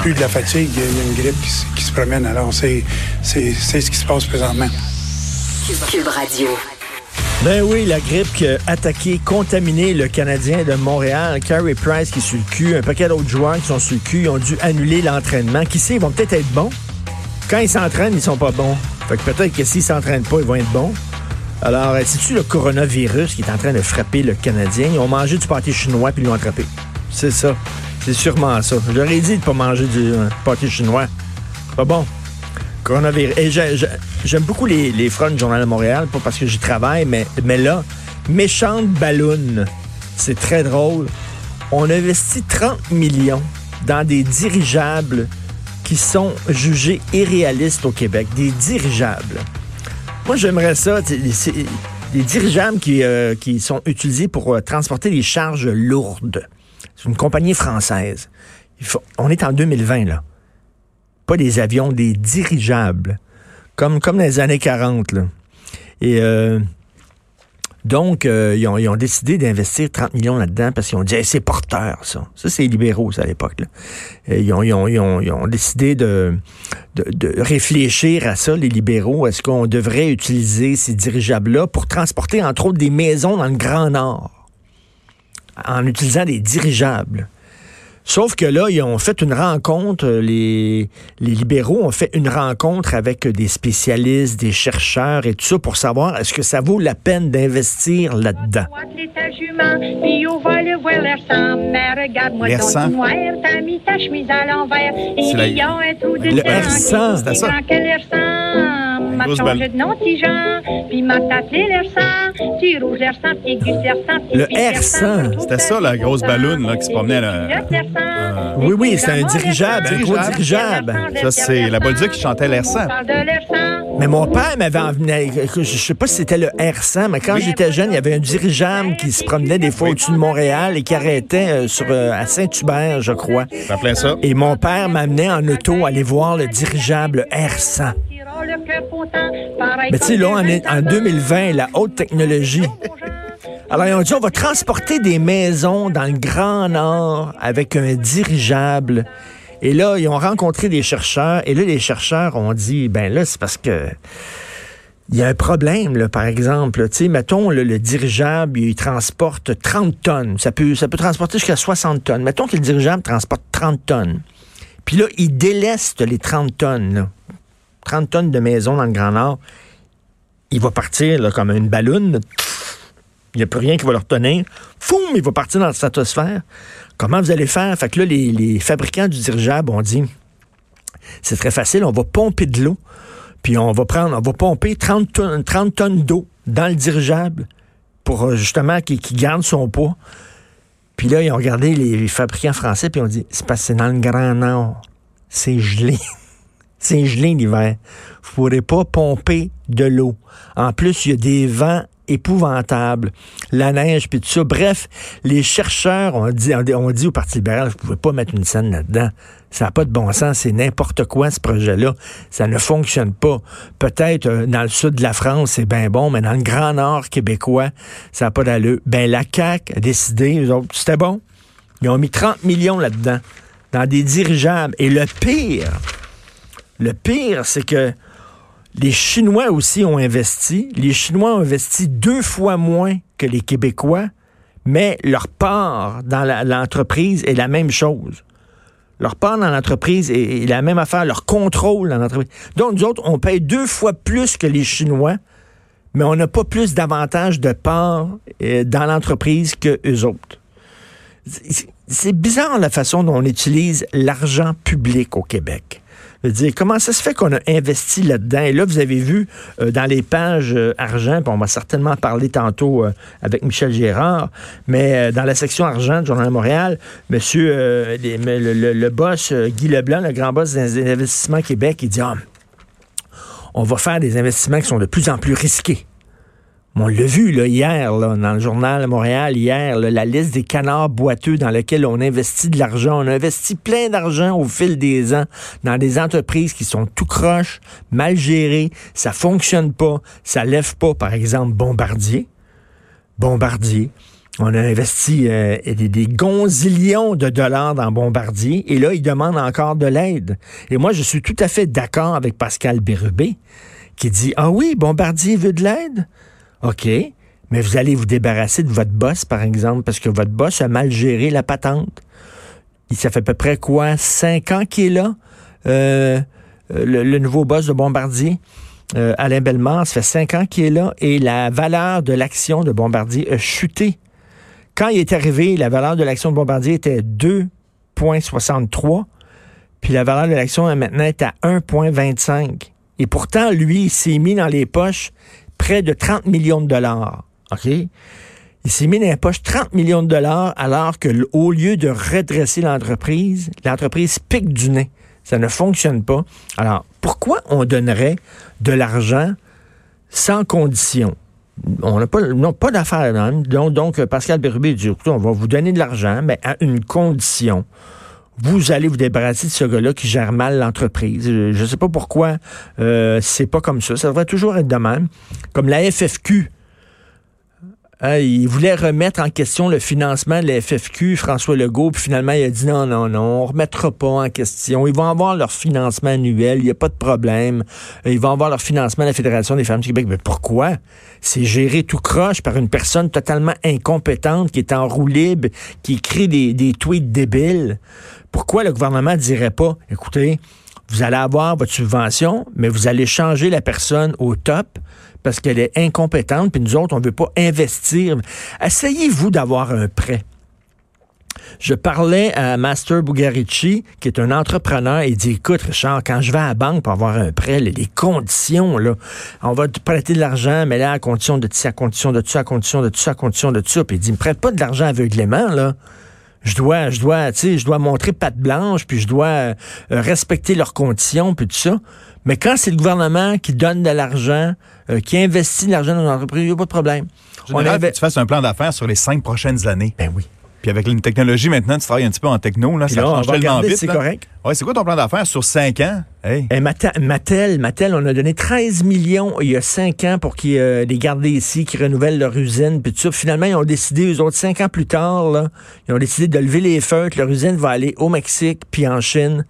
Plus de la fatigue, il y a une grippe qui, se- qui se promène. Alors, c'est c'est- c'est ce qui se passe présentement. Cube Radio. Ben oui, la grippe qui a attaqué, contaminé le Canadien de Montréal, Carey Price qui est sur le cul, un paquet d'autres joueurs qui sont sur le cul, ils ont dû annuler l'entraînement. Qui sait, ils vont peut-être être bons. Quand ils s'entraînent, ils sont pas bons. Fait que peut-être que s'ils s'entraînent pas, ils vont être bons. Alors, euh, c'est-tu le coronavirus qui est en train de frapper le Canadien? Ils ont mangé du pâté chinois puis ils l'ont attrapé. C'est ça. C'est sûrement ça. J'aurais dit de pas manger du euh, pâté chinois. Pas bon. Coronavirus. J'aime beaucoup les, les fronts du Journal de Montréal, pas parce que j'y travaille, mais, mais là, méchante balloune. C'est très drôle. On investit 30 millions dans des dirigeables qui sont jugés irréalistes au Québec. Des dirigeables. Moi, j'aimerais ça. Des dirigeables qui, euh, qui sont utilisés pour euh, transporter des charges lourdes. C'est une compagnie française. On est en 2020, là pas des avions, des dirigeables, comme, dans les années 40. Là. Et euh, donc, euh, ils, ont, décidé d'investir 30 millions là-dedans parce qu'ils ont dit c'est porteur, ça. Ça, c'est libéraux, à l'époque. Ils ont, ils, décidé de réfléchir à ça, les libéraux. Est-ce qu'on devrait utiliser ces dirigeables-là pour transporter, entre autres, des maisons dans le Grand Nord? En utilisant des dirigeables? Sauf que là, ils ont fait une rencontre, euh, les, les libéraux ont fait une rencontre avec des spécialistes, des chercheurs et tout ça pour savoir est-ce que ça vaut la peine d'investir là-dedans. le voir l'air sang. Mais regarde-moi L'air donc sang? tout noir, t'as mis ta chemise à l'envers. Et C'est ça. M'a changé de nom, petit Jean, puis m'a appelé l'air sang. Petit rouge l'air sang, petit gus l'air sang, petit Le pink l'air air sang, c'était ça, la grosse balloune, là, qui se promenait, là. là. Oui, oui, c'est un dirigeable, un gros dirigeable. Ça, c'est la Bolduc qui chantait l'air sang. Mais mon père m'avait emmené, je sais pas si c'était le R100, mais quand j'étais jeune, il y avait un dirigeable qui se promenait des fois au-dessus de Montréal et qui arrêtait euh, sur, euh, à Saint-Hubert, je crois. Ça. Et mon père m'amenait en auto aller voir le dirigeable R100. Mais tu sais, là, on est en 2020, la haute technologie. Alors, ils ont dit, on va transporter des maisons dans le Grand Nord avec un dirigeable. Et là, ils ont rencontré des chercheurs. Et là, les chercheurs ont dit, ben là, c'est parce que il y a un problème, là, par exemple. Tu sais, mettons, là, le dirigeable, il transporte 30 tonnes. Ça peut, ça peut transporter jusqu'à 60 tonnes. Mettons que le dirigeable transporte 30 tonnes. Puis là, il déleste les 30 tonnes. là. 30 tonnes de maisons dans le Grand Nord. Il va partir comme une balloune. Il n'y a plus rien qui va le retenir. Foum, il va partir dans la stratosphère. Comment vous allez faire? Fait que là, les, fabricants du dirigeable ont dit, c'est très facile, on va pomper de l'eau, puis on va prendre, on va pomper 30 tonnes, 30 tonnes d'eau dans le dirigeable pour euh, justement qu'il qu'il garde son poids. Puis là, ils ont regardé les fabricants français, puis ils ont dit, c'est parce que c'est dans le Grand Nord. C'est gelé. C'est gelé l'hiver. Vous pourrez pas pomper de l'eau. En plus, il y a des vents épouvantables, la neige, puis tout ça. Bref, les chercheurs ont dit, au Parti libéral, vous pouvez pas mettre une scène là-dedans. Ça n'a pas de bon sens, c'est n'importe quoi ce projet-là. Ça ne fonctionne pas. Peut-être euh, dans le sud de la France, c'est bien bon, mais dans le Grand Nord québécois, ça n'a pas d'allure. Ben la CAQ a décidé, c'était bon. Ils ont mis 30 millions là-dedans, dans des dirigeables. Et le pire, le pire, c'est que les Chinois aussi ont investi. Les Chinois ont investi deux fois moins que les Québécois, mais leur part dans l'entreprise est la même chose. Leur part dans l'entreprise est, la même affaire, leur contrôle dans l'entreprise. Donc, nous autres, on paye deux fois plus que les Chinois, mais on n'a pas plus d'avantages de part euh, dans l'entreprise que eux autres. C'est bizarre la façon dont on utilise l'argent public au Québec. Dire, comment ça se fait qu'on a investi là-dedans? Et là, vous avez vu euh, dans les pages euh, argent, on va certainement parler tantôt euh, avec Michel Gérard, mais dans la section argent du Journal de Montréal, monsieur, le, le- boss Guy Leblanc, le grand boss des investissements Québec, il dit, ah, on va faire des investissements qui sont de plus en plus risqués. On l'a vu là, hier dans le journal Montréal, hier, la liste des canards boiteux dans lesquels on investit de l'argent. On a investi plein d'argent au fil des ans dans des entreprises qui sont tout croches, mal gérées, ça fonctionne pas, ça lève pas, par exemple, Bombardier. Bombardier. On a investi euh, des, des gonzillions de dollars dans Bombardier et là, ils demandent encore de l'aide. Et moi, je suis tout à fait d'accord avec Pascal Bérubé qui dit Ah oui, Bombardier veut de l'aide? OK, mais vous allez vous débarrasser de votre boss, par exemple, parce que votre boss a mal géré la patente. Ça fait à peu près quoi? Cinq ans qu'il est là, euh, euh, le, nouveau boss de Bombardier. Euh, Alain Bellemare, ça fait cinq ans qu'il est là et la valeur de l'action de Bombardier a chuté. Quand il est arrivé, la valeur de l'action de Bombardier était 2,63, puis la valeur de l'action maintenant est à 1,25. Et pourtant, lui, il s'est mis dans les poches de 30 millions de dollars. OK? Il s'est mis dans les poches 30 millions de dollars alors que, l- au lieu de redresser l'entreprise, l'entreprise pique du nez. Ça ne fonctionne pas. Alors, pourquoi on donnerait de l'argent sans condition? On n'a pas, pas d'affaires. hein. Donc, donc, Pascal Bérubé dit, on va vous donner de l'argent, mais à une condition vous allez vous débarrasser de ce gars-là qui gère mal l'entreprise. Je ne sais pas pourquoi euh, c'est pas comme ça. Ça devrait toujours être de même. Comme la FFQ. Hein, il voulait remettre en question le financement de la FFQ, François Legault, puis finalement, il a dit non, non, non, on remettra pas en question. Ils vont avoir leur financement annuel, il n'y a pas de problème. Euh, Ils vont avoir leur financement de la Fédération des femmes du Québec. Mais pourquoi? C'est géré tout croche par une personne totalement incompétente qui est en roue libre, qui écrit des, des tweets débiles. Pourquoi le gouvernement dirait pas, écoutez, vous allez avoir votre subvention, mais vous allez changer la personne au top parce qu'elle est incompétente, puis nous autres, on ne veut pas investir. Essayez-vous d'avoir un prêt. Je parlais à Master Bugarici, qui est un entrepreneur, et il dit, écoute, Richard, quand je vais à la banque pour avoir un prêt, les, conditions, là, on va te prêter de l'argent, mais là, à condition de ça, à condition de ça, à condition de ça, à condition de ça. Puis il dit, me prête pas de l'argent aveuglément, là. Je dois, je dois, tu sais, je dois montrer patte blanche, puis je dois euh, respecter leurs conditions, puis tout ça. Mais quand c'est le gouvernement qui donne de l'argent, euh, qui investit de l'argent dans l'entreprise, il n'y a pas de problème. Général, avait- faut que tu fasses un plan d'affaires sur les cinq prochaines années. Ben oui. Puis avec une technologie maintenant, tu travailles un petit peu en techno, là, Puis ça là, change tellement vite. c'est correct. Ouais, c'est quoi ton plan d'affaires sur cinq ans? Hey. Eh, Mattel, Mattel, on a donné 13 millions il y a 5 ans pour qu'ils euh, les garder ici, qu'ils renouvellent leur usine, puis tout ça. Finalement, ils ont décidé, eux autres, 5 ans plus tard, là, ils ont décidé de lever les feux, que leur usine va aller au Mexique, puis en Chine.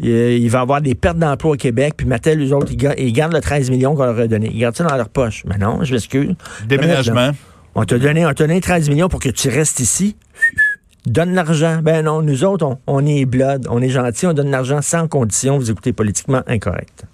Il, euh, il va y avoir des pertes d'emplois au Québec, puis Mattel, eux autres, ils gardent le 13 millions qu'on leur a donné. Ils gardent ça dans leur poche. Mais non, je m'excuse. Déménagement. On t'a donné, on t'a donné 13 millions pour que tu restes ici. Donne l'argent. Ben non, nous autres, on, on est blood, on est gentil, on donne l'argent sans condition. Vous écoutez politiquement incorrect.